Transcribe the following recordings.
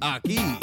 aquí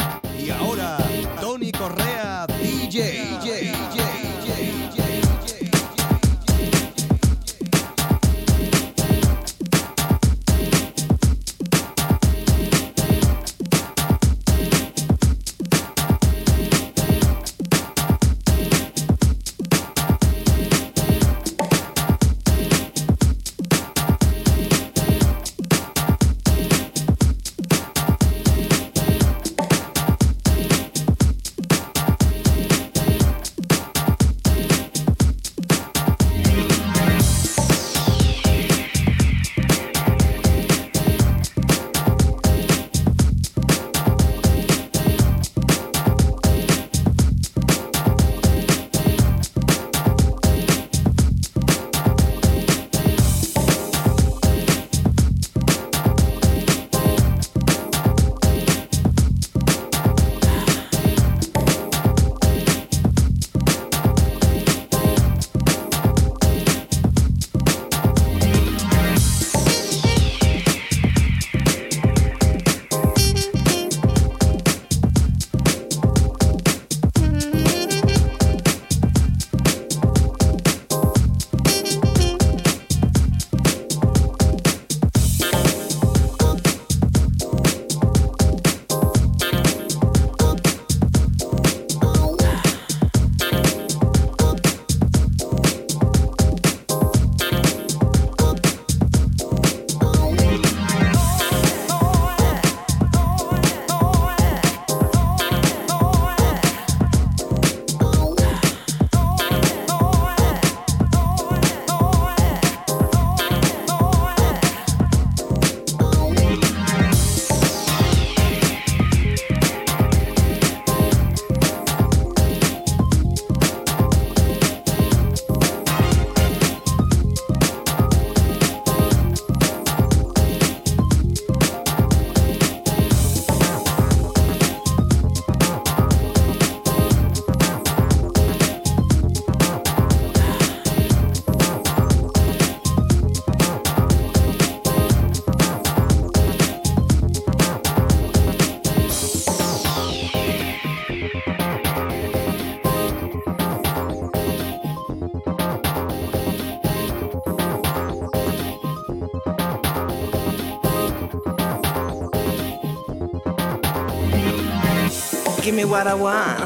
what I want.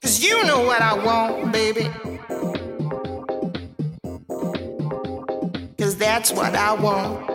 Cause you know what I want, baby. Cause that's what I want.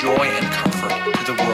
Joy and comfort to the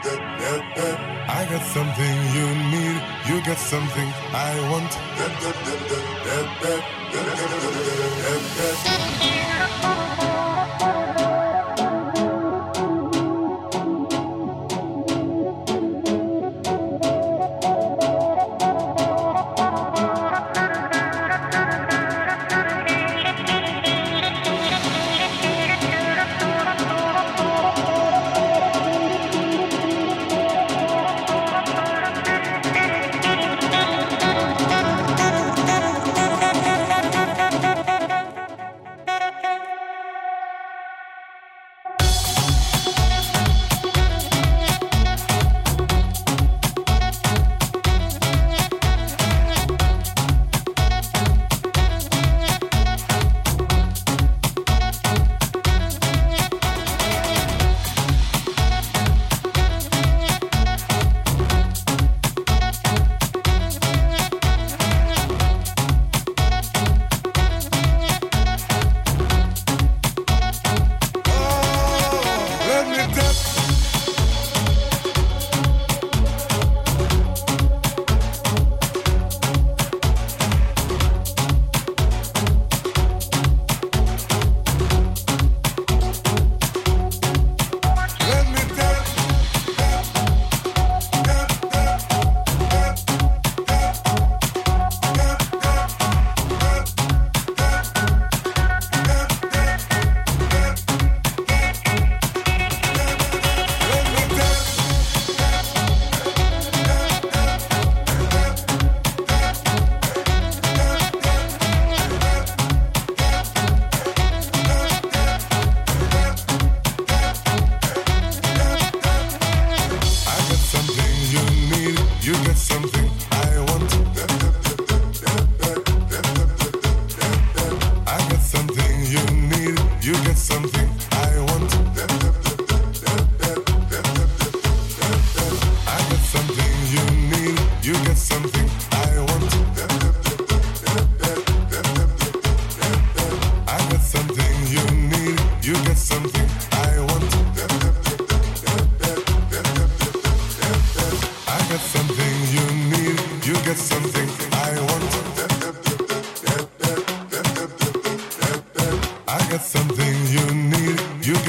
I got something you need, you got something I want.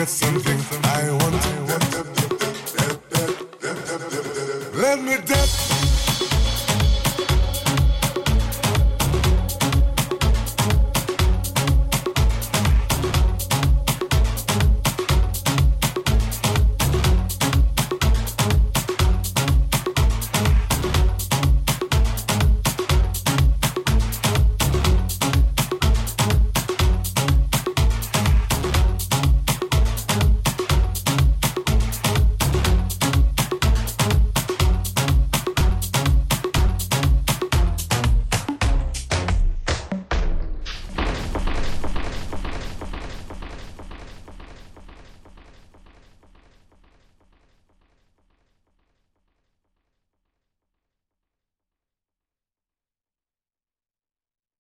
something I want